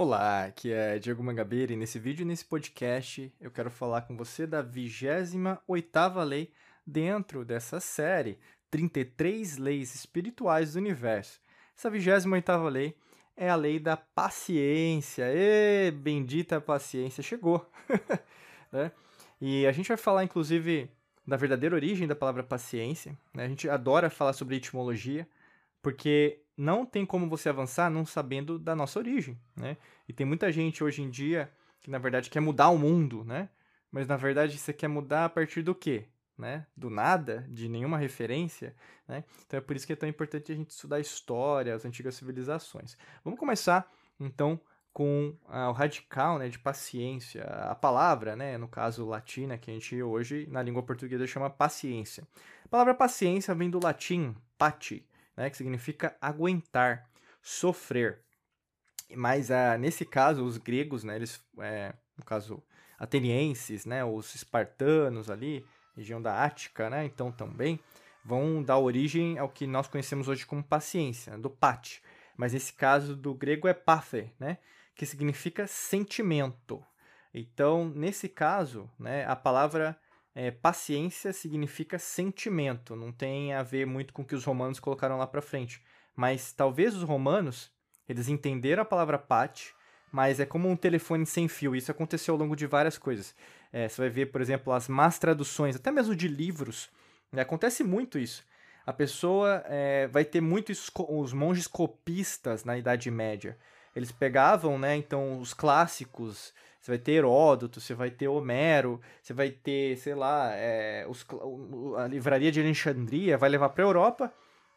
Olá, aqui é Diego Mangabeira e nesse vídeo e nesse podcast eu quero falar com você da 28ª lei dentro dessa série 33 leis espirituais do universo. Essa 28ª lei é a lei da paciência. E bendita paciência chegou. né? E a gente vai falar inclusive da verdadeira origem da palavra paciência. Né? A gente adora falar sobre etimologia, porque não tem como você avançar não sabendo da nossa origem, né? E tem muita gente hoje em dia que na verdade quer mudar o mundo, né? Mas na verdade você quer mudar a partir do quê? Né? Do nada, de nenhuma referência, né? Então é por isso que é tão importante a gente estudar a história, as antigas civilizações. Vamos começar então com ah, o radical, né, de paciência, a palavra, né, no caso latina, que a gente hoje na língua portuguesa chama paciência. A palavra paciência vem do latim pati, né, que significa aguentar, sofrer. Mas ah, nesse caso, os gregos, né, eles, é, no caso, atenienses, né, os espartanos ali, região da Ática, né, então também, vão dar origem ao que nós conhecemos hoje como paciência, do pati. Mas nesse caso do grego é pathe, né, que significa sentimento. Então, nesse caso, né, a palavra é, paciência significa sentimento, não tem a ver muito com o que os romanos colocaram lá para frente. Mas talvez os romanos, eles entenderam a palavra pati, mas é como um telefone sem fio. Isso aconteceu ao longo de várias coisas. É, você vai ver, por exemplo, as más traduções, até mesmo de livros. Né? Acontece muito isso. A pessoa é, vai ter muito isso, os monges copistas na Idade Média. Eles pegavam, né, então, os clássicos você vai ter Heródoto, você vai ter Homero, você vai ter, sei lá, é, os, a livraria de Alexandria vai levar para a Europa.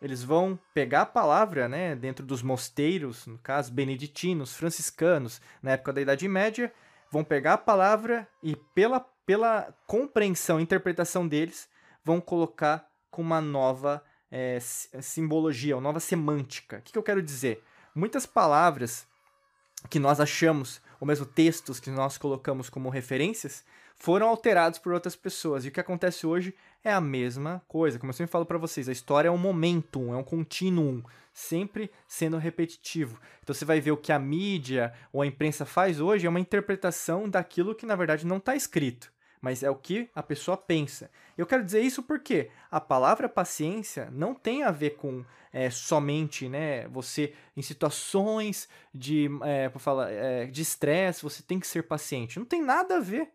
Eles vão pegar a palavra, né, dentro dos mosteiros, no caso, beneditinos, franciscanos, na época da Idade Média, vão pegar a palavra e, pela, pela compreensão, interpretação deles, vão colocar com uma nova é, simbologia, uma nova semântica. O que, que eu quero dizer? Muitas palavras que nós achamos ou mesmo textos que nós colocamos como referências, foram alterados por outras pessoas. E o que acontece hoje é a mesma coisa. Como eu sempre falo para vocês, a história é um momentum, é um contínuo, sempre sendo repetitivo. Então você vai ver o que a mídia ou a imprensa faz hoje é uma interpretação daquilo que na verdade não está escrito mas é o que a pessoa pensa. Eu quero dizer isso porque a palavra paciência não tem a ver com é, somente né, você, em situações de é, falar, é, de estresse, você tem que ser paciente. Não tem nada a ver.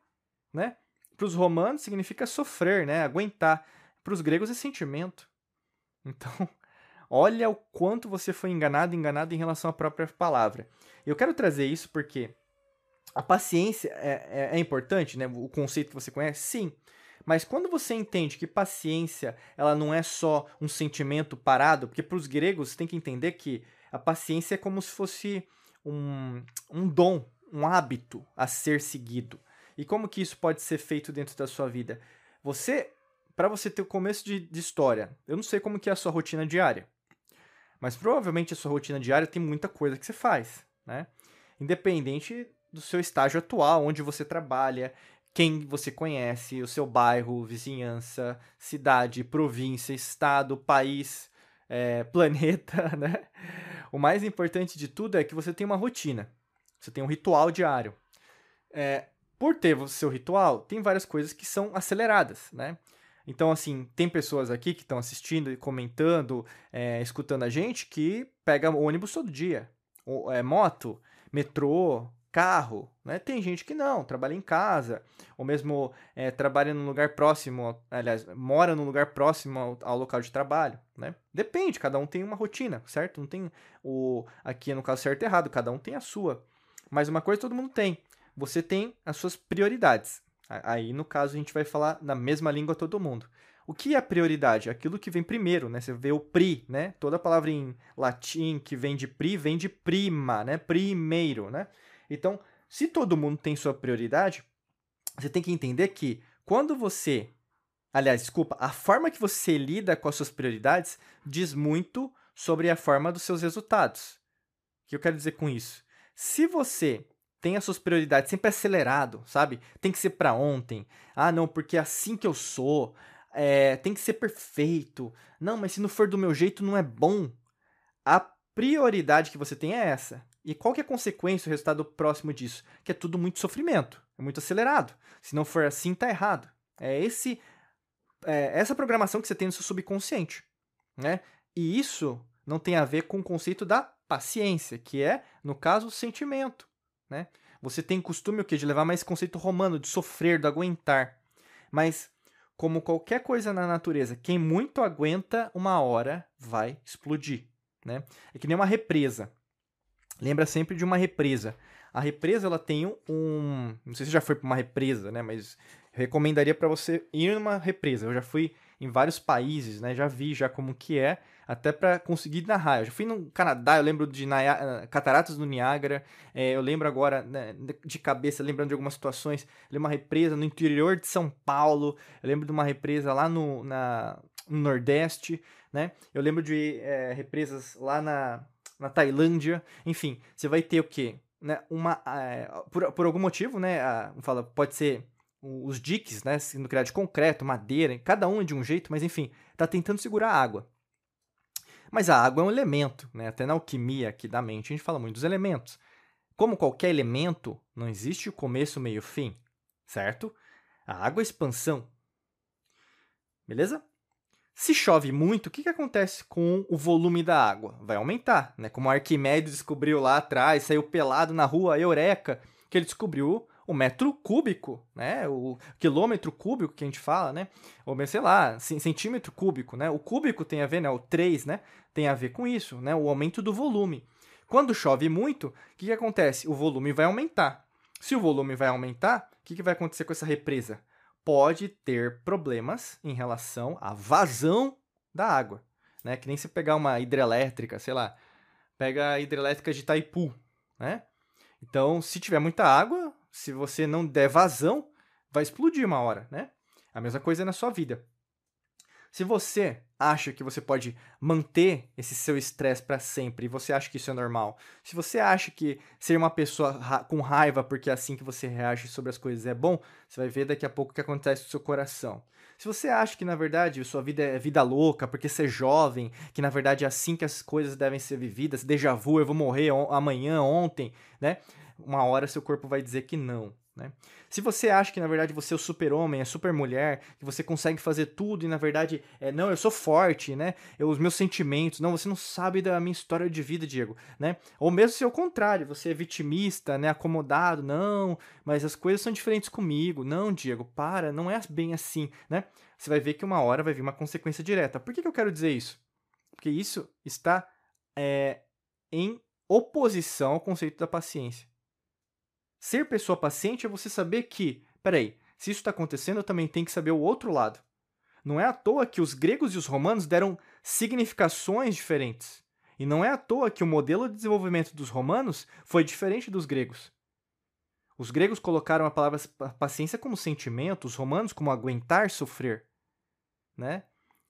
Né? Para os romanos significa sofrer, né, aguentar. Para os gregos é sentimento. Então, olha o quanto você foi enganado, enganado em relação à própria palavra. Eu quero trazer isso porque a paciência é, é, é, importante, né? O conceito que você conhece, sim. Mas quando você entende que paciência ela não é só um sentimento parado, porque para os gregos você tem que entender que a paciência é como se fosse um, um dom, um hábito a ser seguido. E como que isso pode ser feito dentro da sua vida? Você, para você ter o começo de, de história, eu não sei como que é a sua rotina diária, mas provavelmente a sua rotina diária tem muita coisa que você faz, né? Independente do seu estágio atual, onde você trabalha, quem você conhece, o seu bairro, vizinhança, cidade, província, estado, país, é, planeta, né? O mais importante de tudo é que você tem uma rotina. Você tem um ritual diário. É, por ter o seu ritual, tem várias coisas que são aceleradas, né? Então, assim, tem pessoas aqui que estão assistindo e comentando, é, escutando a gente, que pega ônibus todo dia. Ou, é, moto, metrô, carro, né? Tem gente que não, trabalha em casa, ou mesmo é, trabalha num lugar próximo, aliás, mora num lugar próximo ao, ao, local de trabalho, né? Depende, cada um tem uma rotina, certo? Não tem o aqui no caso certo e errado, cada um tem a sua. Mas uma coisa todo mundo tem, você tem as suas prioridades. Aí no caso a gente vai falar na mesma língua todo mundo. O que é prioridade? Aquilo que vem primeiro, né? Você vê o pri, né? Toda palavra em latim que vem de pri vem de prima, né? Primeiro, né? Então, se todo mundo tem sua prioridade, você tem que entender que quando você. Aliás, desculpa, a forma que você lida com as suas prioridades diz muito sobre a forma dos seus resultados. O que eu quero dizer com isso? Se você tem as suas prioridades sempre acelerado, sabe? Tem que ser para ontem. Ah, não, porque é assim que eu sou. É, tem que ser perfeito. Não, mas se não for do meu jeito, não é bom. A prioridade que você tem é essa. E qual que é a consequência, o resultado próximo disso? Que é tudo muito sofrimento, é muito acelerado. Se não for assim, tá errado. É esse é essa programação que você tem no seu subconsciente, né? E isso não tem a ver com o conceito da paciência, que é, no caso, o sentimento, né? Você tem costume o quê? De levar mais conceito romano, de sofrer, de aguentar. Mas, como qualquer coisa na natureza, quem muito aguenta, uma hora vai explodir, né? É que nem uma represa. Lembra sempre de uma represa. A represa, ela tem um... Não sei se já foi para uma represa, né? Mas recomendaria para você ir numa represa. Eu já fui em vários países, né? Já vi já como que é, até para conseguir narrar. Eu já fui no Canadá, eu lembro de Naya... Cataratas do Niágara, é, eu lembro agora né, de cabeça, lembrando de algumas situações, eu lembro uma represa no interior de São Paulo, eu lembro de uma represa lá no, na, no Nordeste, né? Eu lembro de é, represas lá na, na Tailândia, enfim, você vai ter o quê? Né, uma, é, por, por algum motivo, né, a, fala, pode ser os diques, né, sendo criados de concreto, madeira, cada um é de um jeito, mas enfim, está tentando segurar a água. Mas a água é um elemento, né? Até na alquimia aqui da mente a gente fala muito dos elementos. Como qualquer elemento, não existe começo, meio, fim, certo? A água é expansão. Beleza? Se chove muito, o que, que acontece com o volume da água? Vai aumentar, né? Como Arquimedes descobriu lá atrás, saiu pelado na rua, Eureka, que ele descobriu o metro cúbico, né? O quilômetro cúbico que a gente fala, né? Ou, sei lá, centímetro cúbico, né? O cúbico tem a ver, né? O 3, né? Tem a ver com isso, né? O aumento do volume. Quando chove muito, o que, que acontece? O volume vai aumentar. Se o volume vai aumentar, o que, que vai acontecer com essa represa? Pode ter problemas em relação à vazão da água, né? Que nem se pegar uma hidrelétrica, sei lá, pega a hidrelétrica de Itaipu, né? Então, se tiver muita água, se você não der vazão, vai explodir uma hora, né? A mesma coisa na sua vida. Se você acha que você pode manter esse seu estresse para sempre e você acha que isso é normal, se você acha que ser uma pessoa ra com raiva porque é assim que você reage sobre as coisas é bom, você vai ver daqui a pouco o que acontece no seu coração. Se você acha que na verdade sua vida é vida louca porque você é jovem, que na verdade é assim que as coisas devem ser vividas, déjà vu, eu vou morrer amanhã, ontem, né? Uma hora seu corpo vai dizer que não. Né? Se você acha que na verdade você é o super-homem, é super-mulher, que você consegue fazer tudo e na verdade, é, não, eu sou forte, né? Eu, os meus sentimentos, não, você não sabe da minha história de vida, Diego, né? Ou mesmo se é o contrário, você é vitimista, né? Acomodado, não, mas as coisas são diferentes comigo, não, Diego, para, não é bem assim, né? Você vai ver que uma hora vai vir uma consequência direta. Por que, que eu quero dizer isso? Porque isso está é, em oposição ao conceito da paciência. Ser pessoa paciente é você saber que, peraí, se isso está acontecendo, eu também tenho que saber o outro lado. Não é à toa que os gregos e os romanos deram significações diferentes. E não é à toa que o modelo de desenvolvimento dos romanos foi diferente dos gregos. Os gregos colocaram a palavra paciência como sentimento, os romanos como aguentar sofrer. Né?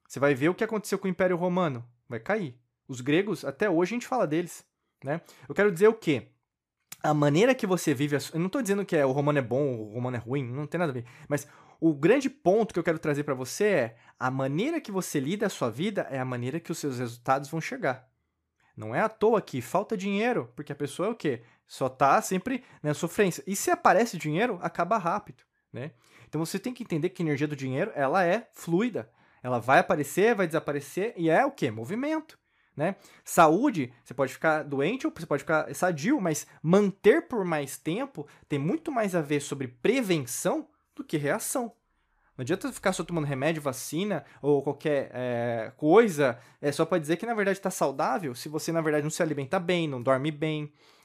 Você vai ver o que aconteceu com o Império Romano. Vai cair. Os gregos, até hoje a gente fala deles. Né? Eu quero dizer o quê? A maneira que você vive. Eu não estou dizendo que é, o romano é bom, o romano é ruim, não tem nada a ver. Mas o grande ponto que eu quero trazer para você é a maneira que você lida a sua vida é a maneira que os seus resultados vão chegar. Não é à toa que falta dinheiro, porque a pessoa é o quê? Só tá sempre na sofrência. E se aparece dinheiro, acaba rápido, né? Então você tem que entender que a energia do dinheiro, ela é fluida. Ela vai aparecer, vai desaparecer e é o quê? Movimento. Né? Saúde, você pode ficar doente ou você pode ficar sadio, mas manter por mais tempo tem muito mais a ver sobre prevenção do que reação. Não adianta ficar só tomando remédio, vacina ou qualquer é, coisa é só para dizer que na verdade está saudável se você na verdade não se alimenta bem, não dorme bem,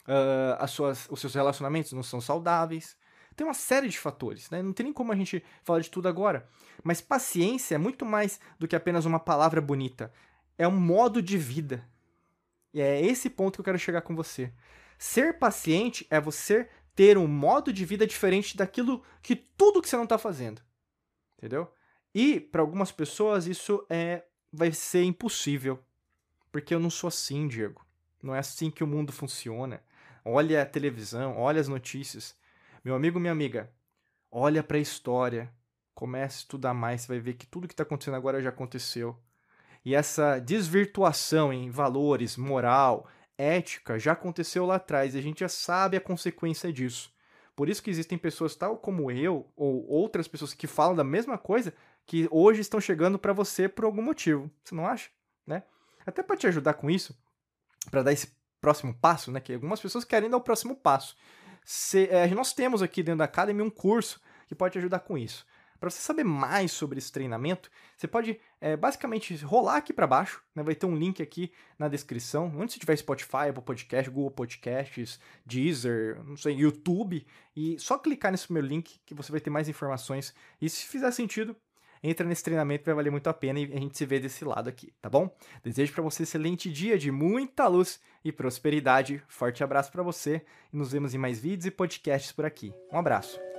uh, as suas, os seus relacionamentos não são saudáveis. Tem uma série de fatores, né? Não tem nem como a gente falar de tudo agora. Mas paciência é muito mais do que apenas uma palavra bonita é um modo de vida. E é esse ponto que eu quero chegar com você. Ser paciente é você ter um modo de vida diferente daquilo que tudo que você não está fazendo. Entendeu? E para algumas pessoas isso é vai ser impossível. Porque eu não sou assim, Diego. Não é assim que o mundo funciona. Olha a televisão, olha as notícias. Meu amigo, minha amiga, olha para a história. Comece a estudar mais, você vai ver que tudo que está acontecendo agora já aconteceu. E essa desvirtuação em valores, moral, ética já aconteceu lá atrás e a gente já sabe a consequência disso. Por isso que existem pessoas tal como eu ou outras pessoas que falam da mesma coisa que hoje estão chegando para você por algum motivo. Você não acha? Né? Até para te ajudar com isso, para dar esse próximo passo, né? Que algumas pessoas querem dar o próximo passo. Se, é, nós temos aqui dentro da Academy um curso que pode te ajudar com isso. Para você saber mais sobre esse treinamento, você pode é, basicamente rolar aqui para baixo, né? vai ter um link aqui na descrição, onde você tiver Spotify, Apple Podcast, Google Podcasts, Deezer, não sei, YouTube, e só clicar nesse primeiro link que você vai ter mais informações. E se fizer sentido, entra nesse treinamento, vai valer muito a pena e a gente se vê desse lado aqui, tá bom? Desejo para você um excelente dia de muita luz e prosperidade. Forte abraço para você e nos vemos em mais vídeos e podcasts por aqui. Um abraço.